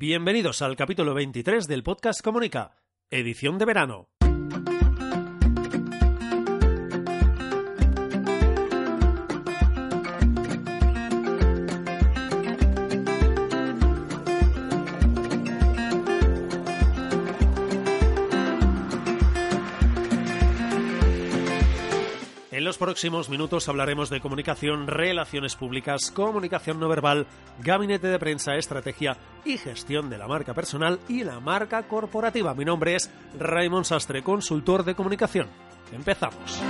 Bienvenidos al capítulo 23 del podcast Comunica, edición de verano. Próximos minutos hablaremos de comunicación, relaciones públicas, comunicación no verbal, gabinete de prensa, estrategia y gestión de la marca personal y la marca corporativa. Mi nombre es Raymond Sastre, consultor de comunicación. Empezamos.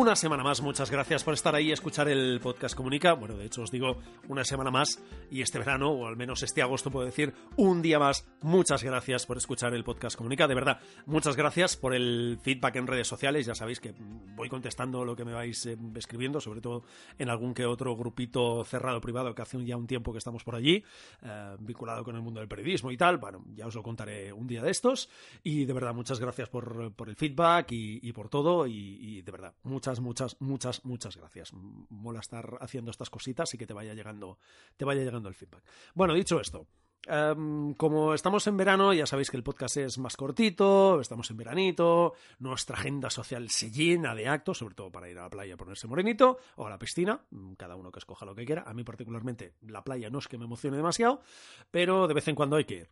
Una semana más, muchas gracias por estar ahí y escuchar el podcast Comunica. Bueno, de hecho os digo una semana más y este verano, o al menos este agosto puedo decir un día más, muchas gracias por escuchar el podcast Comunica. De verdad, muchas gracias por el feedback en redes sociales. Ya sabéis que voy contestando lo que me vais eh, escribiendo, sobre todo en algún que otro grupito cerrado privado que hace ya un tiempo que estamos por allí, eh, vinculado con el mundo del periodismo y tal. Bueno, ya os lo contaré un día de estos. Y de verdad, muchas gracias por, por el feedback y, por todo. Y, y de verdad, muchas muchas, muchas, muchas gracias. Mola estar haciendo estas cositas y que te vaya llegando, te vaya llegando el feedback. Bueno, dicho esto, Um, como estamos en verano, ya sabéis que el podcast es más cortito, estamos en veranito, nuestra agenda social se llena de actos, sobre todo para ir a la playa a ponerse morenito o a la piscina, cada uno que escoja lo que quiera. A mí particularmente la playa no es que me emocione demasiado, pero de vez en cuando hay que ir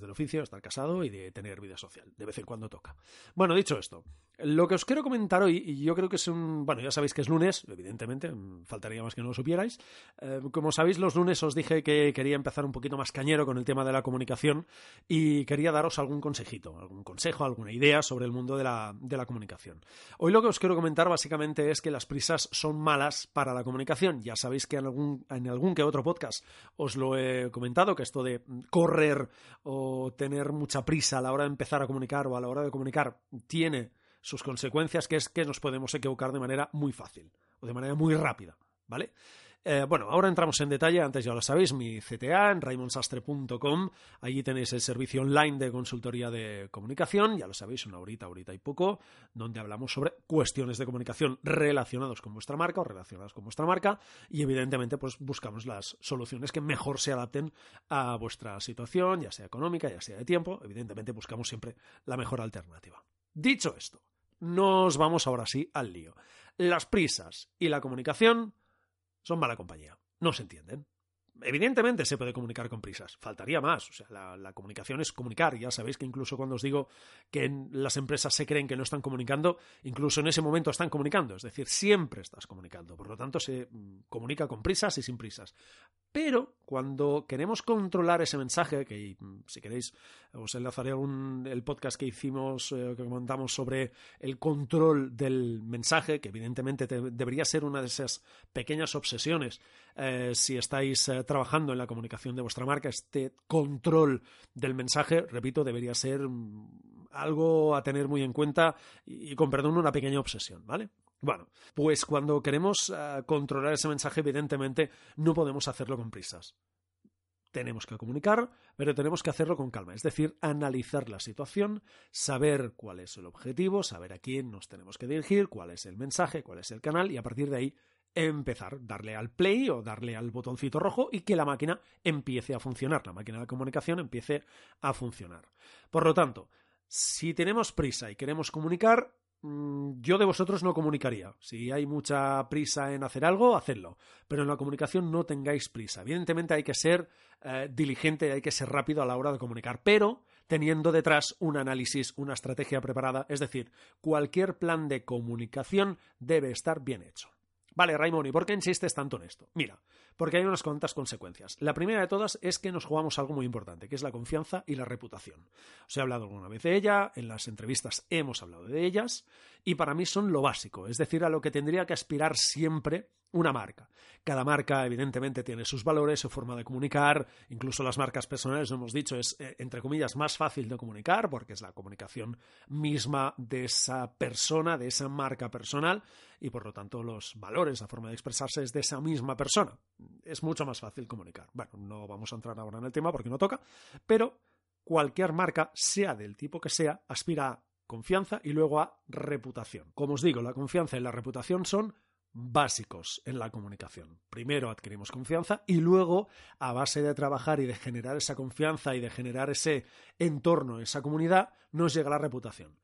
del oficio, estar casado y de tener vida social. De vez en cuando toca. Bueno, dicho esto, lo que os quiero comentar hoy, y yo creo que es un. Bueno, ya sabéis que es lunes, evidentemente, faltaría más que no lo supierais. Eh, como sabéis, los lunes os dije que quería empezar un poquito más cañero con el tema de la comunicación y quería daros algún consejito, algún consejo, alguna idea sobre el mundo de la, de la comunicación. Hoy lo que os quiero comentar básicamente es que las prisas son malas para la comunicación. Ya sabéis que en algún, en algún que otro podcast os lo he comentado, que esto de correr o tener mucha prisa a la hora de empezar a comunicar o a la hora de comunicar tiene sus consecuencias, que es que nos podemos equivocar de manera muy fácil o de manera muy rápida, ¿vale? Eh, bueno, ahora entramos en detalle, antes ya lo sabéis, mi CTA en raimonsastre.com, allí tenéis el servicio online de consultoría de comunicación, ya lo sabéis, una horita, horita y poco, donde hablamos sobre cuestiones de comunicación relacionados con vuestra marca o relacionadas con vuestra marca y evidentemente pues buscamos las soluciones que mejor se adapten a vuestra situación, ya sea económica, ya sea de tiempo, evidentemente buscamos siempre la mejor alternativa. Dicho esto, nos vamos ahora sí al lío. Las prisas y la comunicación son mala compañía. No se entienden. Evidentemente se puede comunicar con prisas, faltaría más. O sea, la, comunicación es comunicar. Ya sabéis que incluso cuando os digo que las empresas se creen que no están comunicando, incluso en ese momento están comunicando. Es decir, siempre estás comunicando. Por lo tanto, se comunica con prisas y sin prisas. Pero cuando queremos controlar ese mensaje, que si queréis os enlazaré un, el podcast que hicimos, eh, que comentamos sobre el control del mensaje, que evidentemente te, debería ser una de esas pequeñas obsesiones eh, si estáis eh, trabajando en la comunicación de vuestra marca, este control del mensaje, repito, debería ser algo a tener muy en cuenta y, con perdón una pequeña obsesión, ¿vale? Bueno, pues cuando queremos uh, controlar ese mensaje, evidentemente no podemos hacerlo con prisas. Tenemos que comunicar, pero tenemos que hacerlo con calma, es decir, analizar la situación, saber cuál es el objetivo, saber a quién nos tenemos que dirigir, cuál es el mensaje, cuál es el canal y a partir de ahí empezar, darle al play o darle al botoncito rojo y que la máquina empiece a funcionar, la máquina de comunicación empiece a funcionar. Por lo tanto, si tenemos prisa y queremos comunicar, yo de vosotros no comunicaría. Si hay mucha prisa en hacer algo, hacedlo. Pero en la comunicación no tengáis prisa. Evidentemente hay que ser eh, diligente, hay que ser rápido a la hora de comunicar, pero teniendo detrás un análisis, una estrategia preparada. Es decir, cualquier plan de comunicación debe estar bien hecho. Vale, Raimón, ¿y por qué insistes tanto en esto? Mira, porque hay unas cuantas consecuencias. La primera de todas es que nos jugamos algo muy importante, que es la confianza y la reputación. Os he hablado alguna vez de ella, en las entrevistas hemos hablado de ellas, y para mí son lo básico, es decir, a lo que tendría que aspirar siempre una marca. Cada marca, evidentemente, tiene sus valores, su forma de comunicar, incluso las marcas personales, hemos dicho, es, eh, entre comillas, más fácil de comunicar, porque es la comunicación misma de esa persona, de esa marca personal, y por lo tanto los valores, la forma de expresarse es de esa misma persona. Es mucho más fácil comunicar. Bueno, no vamos a entrar ahora en el tema porque no toca, pero cualquier marca, sea del tipo que sea, aspira a confianza y luego a reputación. Como os digo, la confianza y la reputación son básicos en la comunicación. Primero adquirimos confianza y luego, a base de trabajar y de generar esa confianza y de generar ese entorno, esa comunidad, nos llega la reputación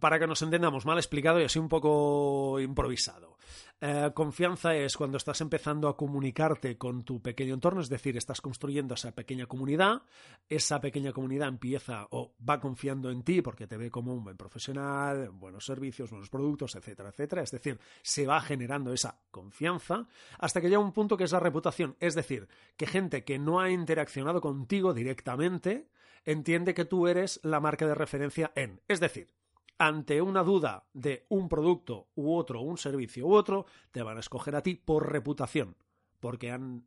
para que nos entendamos, mal explicado y así un poco improvisado. Eh, confianza es cuando estás empezando a comunicarte con tu pequeño entorno, es decir, estás construyendo esa pequeña comunidad, esa pequeña comunidad empieza o va confiando en ti porque te ve como un buen profesional, buenos servicios, buenos productos, etcétera, etcétera. Es decir, se va generando esa confianza hasta que llega un punto que es la reputación, es decir, que gente que no ha interaccionado contigo directamente entiende que tú eres la marca de referencia en. Es decir, ante una duda de un producto u otro, un servicio u otro, te van a escoger a ti por reputación. Porque han,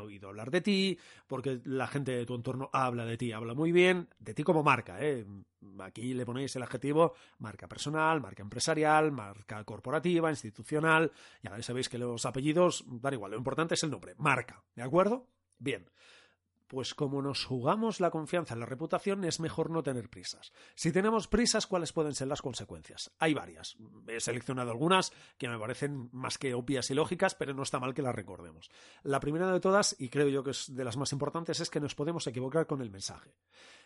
oído hablar de ti, porque la gente de tu entorno habla de ti, habla muy bien, de ti como marca. ¿eh? Aquí le ponéis el adjetivo marca personal, marca empresarial, marca corporativa, institucional. Ya sabéis que los apellidos dan igual, lo importante es el nombre, marca. ¿De acuerdo? Bien. Pues como nos jugamos la confianza en la reputación, es mejor no tener prisas. Si tenemos prisas, ¿cuáles pueden ser las consecuencias? Hay varias. He seleccionado algunas que me parecen más que obvias y lógicas, pero no está mal que las recordemos. La primera de todas, y creo yo que es de las más importantes, es que nos podemos equivocar con el mensaje.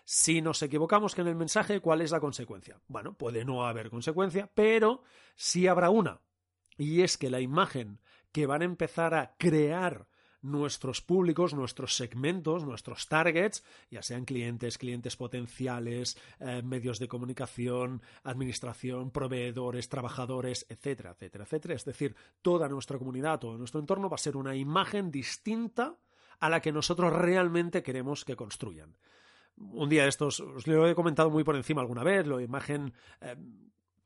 Si nos equivocamos con el mensaje, ¿cuál es la consecuencia? Bueno, puede no haber consecuencia, pero sí habrá una. Y es que la imagen que van a empezar a crear nuestros públicos, nuestros segmentos, nuestros targets, ya sean clientes, clientes potenciales, eh, medios de comunicación, administración, proveedores, trabajadores, etcétera, etcétera, etcétera. Es decir, toda nuestra comunidad, todo nuestro entorno va a ser una imagen distinta a la que nosotros realmente queremos que construyan un día estos, os lo he comentado muy por encima alguna vez, la imagen eh,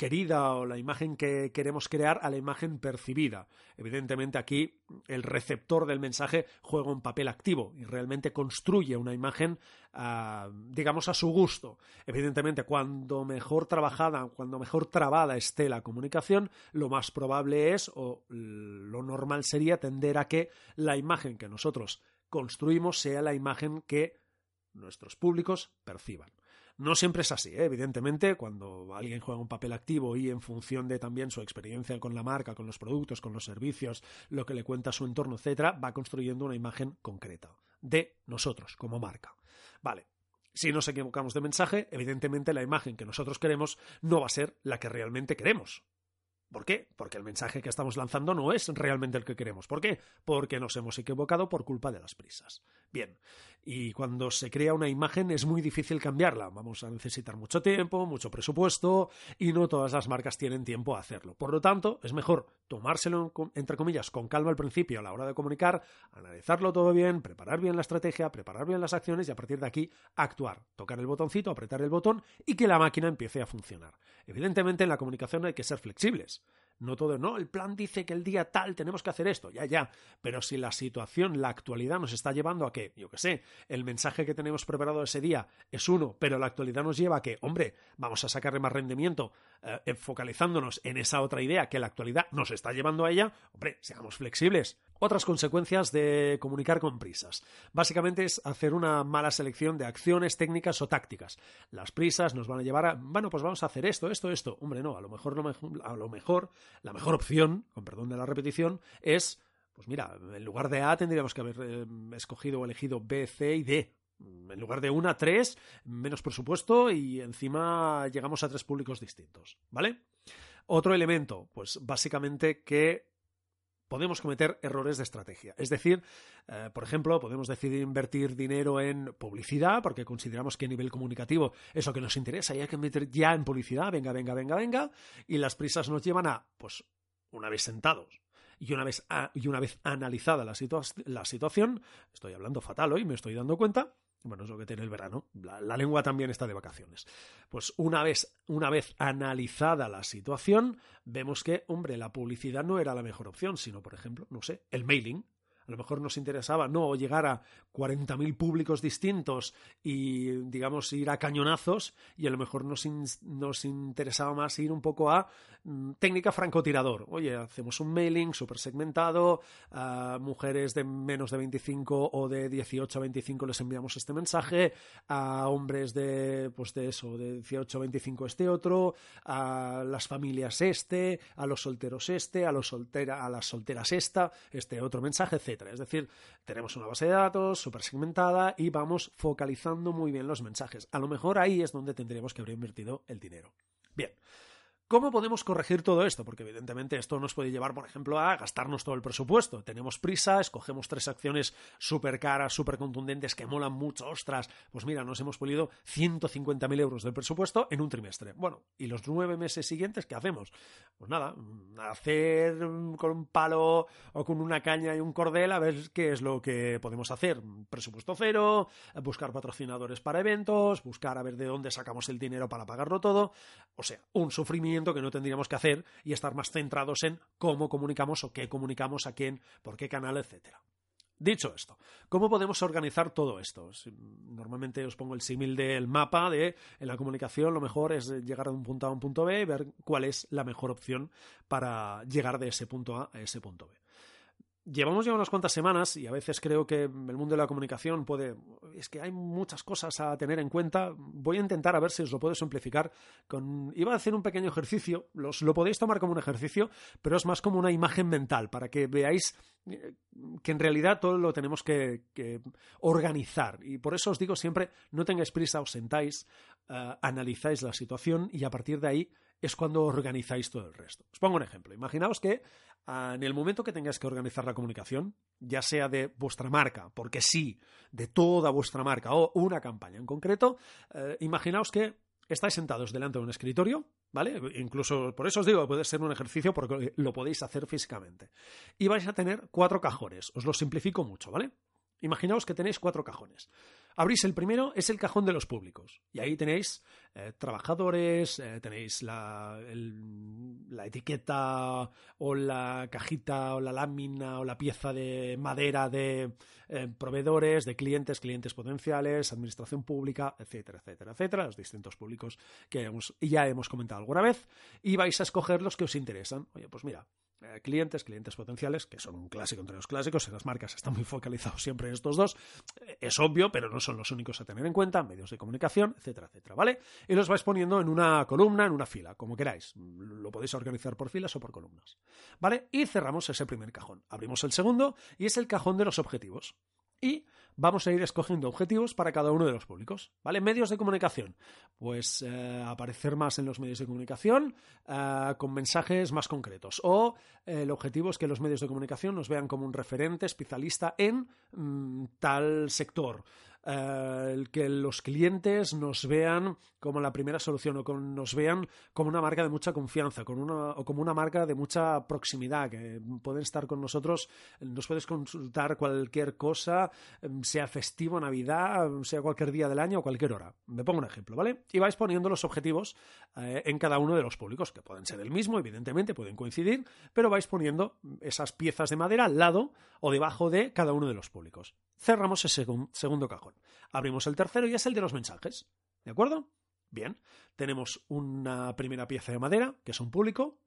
querida o la imagen que queremos crear a la imagen percibida. Evidentemente aquí el receptor del mensaje juega un papel activo y realmente construye una imagen, ah, digamos, a su gusto. Evidentemente, cuando mejor trabajada, cuando mejor trabada esté la comunicación, lo más probable es, o lo normal sería, tender a que la imagen que nosotros construimos sea la imagen que nuestros públicos perciban. No siempre es así, ¿eh? evidentemente, cuando alguien juega un papel activo y en función de también su experiencia con la marca, con los productos, con los servicios, lo que le cuenta su entorno, etcétera, va construyendo una imagen concreta de nosotros como marca. Vale. Si nos equivocamos de mensaje, evidentemente la imagen que nosotros queremos no va a ser la que realmente queremos. ¿Por qué? Porque el mensaje que estamos lanzando no es realmente el que queremos. ¿Por qué? Porque nos hemos equivocado por culpa de las prisas. Bien, y cuando se crea una imagen es muy difícil cambiarla. Vamos a necesitar mucho tiempo, mucho presupuesto y no todas las marcas tienen tiempo a hacerlo. Por lo tanto, es mejor tomárselo, entre comillas, con calma al principio a la hora de comunicar, analizarlo todo bien, preparar bien la estrategia, preparar bien las acciones y a partir de aquí actuar, tocar el botoncito, apretar el botón y que la máquina empiece a funcionar. Evidentemente en la comunicación hay que ser flexibles. No todo, no, el plan dice que el día tal tenemos que hacer esto, ya, ya. Pero si la situación, la actualidad nos está llevando a que, yo qué sé, el mensaje que tenemos preparado ese día es uno, pero la actualidad nos lleva a que, hombre, vamos a sacarle más rendimiento eh, focalizándonos en esa otra idea que la actualidad nos está llevando a ella, hombre, seamos flexibles. Otras consecuencias de comunicar con prisas. Básicamente es hacer una mala selección de acciones, técnicas o tácticas. Las prisas nos van a llevar a, bueno, pues vamos a hacer esto, esto, esto. Hombre, no, a lo mejor, a lo mejor la mejor opción, con perdón de la repetición, es, pues mira, en lugar de A tendríamos que haber eh, escogido o elegido B, C y D. En lugar de una, tres, menos presupuesto y encima llegamos a tres públicos distintos, ¿vale? Otro elemento, pues básicamente que podemos cometer errores de estrategia. Es decir, eh, por ejemplo, podemos decidir invertir dinero en publicidad porque consideramos que a nivel comunicativo es lo que nos interesa y hay que meter ya en publicidad, venga, venga, venga, venga, y las prisas nos llevan a, pues, una vez sentados y una vez, y una vez analizada la, la situación, estoy hablando fatal hoy, me estoy dando cuenta, bueno, es lo que tiene el verano. La, lengua también está de vacaciones. Pues una vez, una vez analizada la situación, vemos que, hombre, la publicidad no era la mejor opción, sino, por ejemplo, no sé, el mailing. A lo mejor nos interesaba no llegar a 40.000 públicos distintos y, digamos, ir a cañonazos, y a lo mejor nos, nos interesaba más ir un poco a mm, técnica francotirador. Oye, hacemos un mailing súper segmentado, a mujeres de menos de 25 o de 18 a 25 les enviamos este mensaje, a hombres de, pues de eso, de 18 a 25 este otro, a las familias este, a los solteros este, a, los soltera, a las solteras esta, este otro mensaje, etc. Es decir, tenemos una base de datos súper segmentada y vamos focalizando muy bien los mensajes. A lo mejor ahí es donde tendríamos que haber invertido el dinero. Bien. ¿Cómo podemos corregir todo esto? Porque evidentemente esto nos puede llevar, por ejemplo, a gastarnos todo el presupuesto. Tenemos prisa, escogemos tres acciones súper caras, súper contundentes, que molan mucho, ostras. Pues mira, nos hemos pulido 150.000 euros del presupuesto en un trimestre. Bueno, ¿y los nueve meses siguientes qué hacemos? Pues nada, hacer con un palo o con una caña y un cordel a ver qué es lo que podemos hacer. Presupuesto cero, buscar patrocinadores para eventos, buscar a ver de dónde sacamos el dinero para pagarlo todo. O sea, un sufrimiento que no tendríamos que hacer y estar más centrados en cómo comunicamos o qué comunicamos a quién, por qué canal, etcétera. Dicho esto, ¿cómo podemos organizar todo esto? Normalmente os pongo el símil del mapa de en la comunicación lo mejor es llegar de un punto A a un punto B y ver cuál es la mejor opción para llegar de ese punto A a ese punto B. Llevamos ya unas cuantas semanas y a veces creo que el mundo de la comunicación puede. Es que hay muchas cosas a tener en cuenta. Voy a intentar a ver si os lo puedo simplificar. Con... Iba a hacer un pequeño ejercicio. Los, lo podéis tomar como un ejercicio, pero es más como una imagen mental para que veáis eh, que en realidad todo lo tenemos que, organizar. Y por eso os digo siempre: no tengáis prisa, os sentáis, uh, analizáis la situación y a partir de ahí es cuando organizáis todo el resto. Os pongo un ejemplo. Imaginaos que ah, en el momento que tengáis que organizar la comunicación, ya sea de vuestra marca, porque sí, de toda vuestra marca o una campaña en concreto, eh, imaginaos que estáis sentados delante de un escritorio, ¿vale? Incluso por eso os digo, puede ser un ejercicio porque lo podéis hacer físicamente. Y vais a tener cuatro cajones. Os lo simplifico mucho, ¿vale? Imaginaos que tenéis cuatro cajones. Abrís el primero, es el cajón de los públicos. Y ahí tenéis eh, trabajadores, eh, tenéis la, la, etiqueta o la cajita o la lámina o la pieza de madera de eh, proveedores, de clientes, clientes potenciales, administración pública, etcétera, etcétera, etcétera, los distintos públicos que ya hemos comentado alguna vez. Y vais a escoger los que os interesan. Oye, pues mira, eh, clientes, clientes potenciales, que son un clásico entre los clásicos, en las marcas están muy focalizados siempre en estos dos, eh, es obvio, pero no son los únicos a tener en cuenta, medios de comunicación, etcétera, etcétera, ¿vale? Y los vais poniendo en una columna, en una fila, como queráis. Lo podéis organizar por filas o por columnas, ¿vale? Y cerramos ese primer cajón. Abrimos el segundo y es el cajón de los objetivos. Y vamos a ir escogiendo objetivos para cada uno de los públicos. ¿Vale? Medios de comunicación. Pues eh, aparecer más en los medios de comunicación eh, con mensajes más concretos. O eh, el objetivo es que los medios de comunicación nos vean como un referente especialista en mm, tal sector. Eh, que los clientes nos vean como la primera solución o nos vean como una marca de mucha confianza o como una marca de mucha proximidad, que pueden estar con nosotros, nos puedes consultar cualquier cosa, em, sea festivo, Navidad, sea cualquier día del año o cualquier hora. Me pongo un ejemplo, ¿vale? Y vais poniendo los objetivos eh, en cada uno de los públicos, que pueden ser el mismo, evidentemente, pueden coincidir, pero vais poniendo esas piezas de madera al lado o debajo de cada uno de los públicos. Cerramos ese segundo cajón. Abrimos el tercero y es el de los mensajes. ¿De acuerdo? Bien, tenemos una primera pieza de madera, que es un público.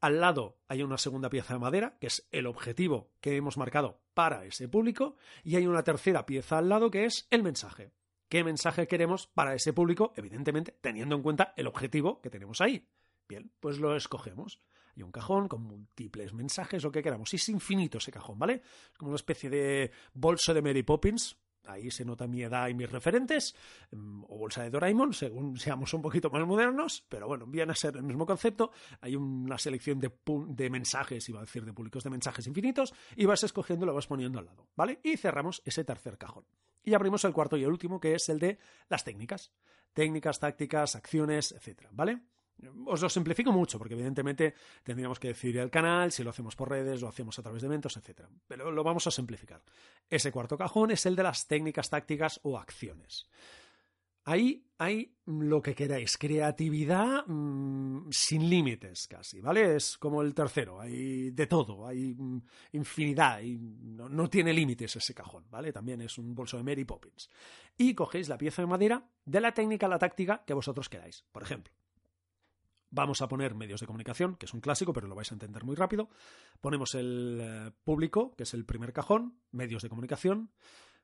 Al lado hay una segunda pieza de madera, que es el objetivo que hemos marcado para ese público. Y hay una tercera pieza al lado, que es el mensaje. ¿Qué mensaje queremos para ese público? Evidentemente, teniendo en cuenta el objetivo que tenemos ahí. Bien, pues lo escogemos. Hay un cajón con múltiples mensajes, lo que queramos. Y es infinito ese cajón, ¿vale? Es como una especie de bolso de Mary Poppins. Ahí se nota mi edad y mis referentes, mm, o bolsa de Doraemon, según seamos un poquito más modernos, pero bueno, viene a ser el mismo concepto. Hay una selección de, de mensajes, iba a decir de públicos de mensajes infinitos, y vas escogiendo lo vas poniendo al lado, ¿vale? Y cerramos ese tercer cajón. Y abrimos el cuarto y el último, que es el de las técnicas. Técnicas, tácticas, acciones, etcétera, ¿vale? Os lo simplifico mucho, porque evidentemente tendríamos que decidir el canal, si lo hacemos por redes, lo hacemos a través de eventos, etc. Pero lo vamos a simplificar. Ese cuarto cajón es el de las técnicas, tácticas o acciones. Ahí hay lo que queráis, creatividad mmm, sin límites casi, ¿vale? Es como el tercero, hay de todo, hay mmm, infinidad, y no, no, tiene límites ese cajón, ¿vale? También es un bolso de Mary Poppins. Y cogéis la pieza de madera de la técnica, la táctica que vosotros queráis. Por ejemplo, Vamos a poner medios de comunicación, que es un clásico, pero lo vais a entender muy rápido. Ponemos el eh, público, que es el primer cajón, medios de comunicación.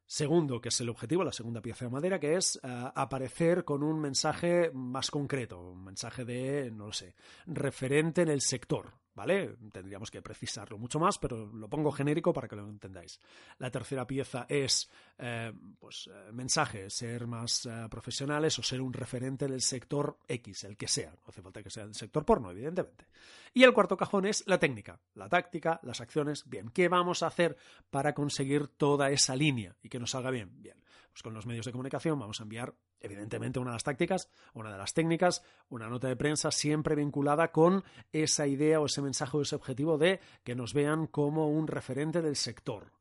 Segundo, que es el objetivo, la segunda pieza de madera, que es uh, aparecer con un mensaje más concreto, un mensaje de, no lo sé, referente en el sector, ¿vale? Tendríamos que precisarlo mucho más, pero lo pongo genérico para que lo entendáis. La tercera pieza es, eh, pues, eh, mensaje, ser más eh, profesionales o ser un referente del sector X, el que sea. No hace falta que sea el sector porno, evidentemente. Y el cuarto cajón es la técnica, la táctica, las acciones. Bien, ¿qué vamos a hacer para conseguir toda esa línea y que nos salga bien? Bien, pues con los medios de comunicación vamos a enviar evidentemente una de las tácticas, una de las técnicas, una nota de prensa siempre vinculada con esa idea o ese mensaje o ese objetivo de que nos vean como un referente del sector.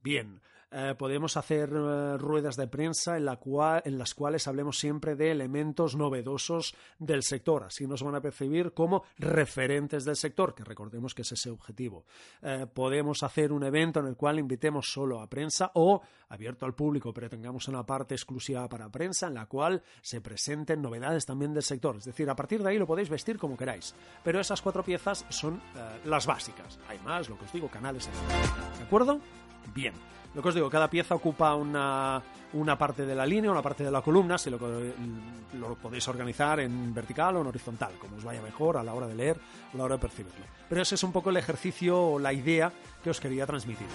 Bien, eh, podemos hacer eh, ruedas de prensa en, la cual, en, las cuales hablemos siempre de elementos novedosos del sector. Así nos van a percibir como referentes del sector, que recordemos que es ese objetivo. Eh, podemos hacer un evento en el cual invitemos solo a prensa o abierto al público, pero tengamos una parte exclusiva para prensa en la cual se presenten novedades también del sector. Es decir, a partir de ahí lo podéis vestir como queráis. Pero esas cuatro piezas son las básicas. Hay más, lo que os digo, canales. ¿De acuerdo? Bien. Lo que os digo, cada pieza ocupa una, una parte de la línea, una parte de la columna, si lo, lo, podéis organizar en vertical o en horizontal, como os vaya mejor a la hora de leer o a la hora de percibirlo. Pero ese es un poco el ejercicio o la idea que os quería transmitir,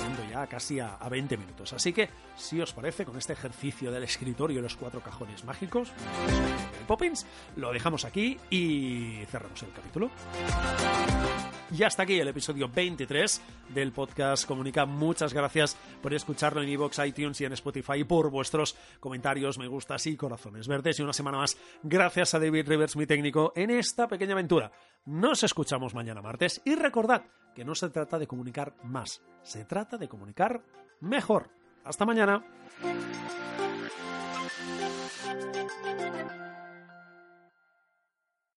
yendo ya casi a, a 20 minutos. Así que, si os parece, con este ejercicio del escritorio y los cuatro cajones mágicos, Poppins, lo dejamos aquí y cerramos el capítulo. Y hasta aquí el episodio 23 del podcast Comunica. Muchas gracias por escucharlo en iVoox, iTunes y en Spotify, por vuestros comentarios, me gustas y corazones verdes. Y una semana más, gracias a David Rivers, mi técnico, en esta pequeña aventura. Nos escuchamos mañana martes y recordad que no se trata de comunicar más, se trata de comunicar mejor. Hasta mañana.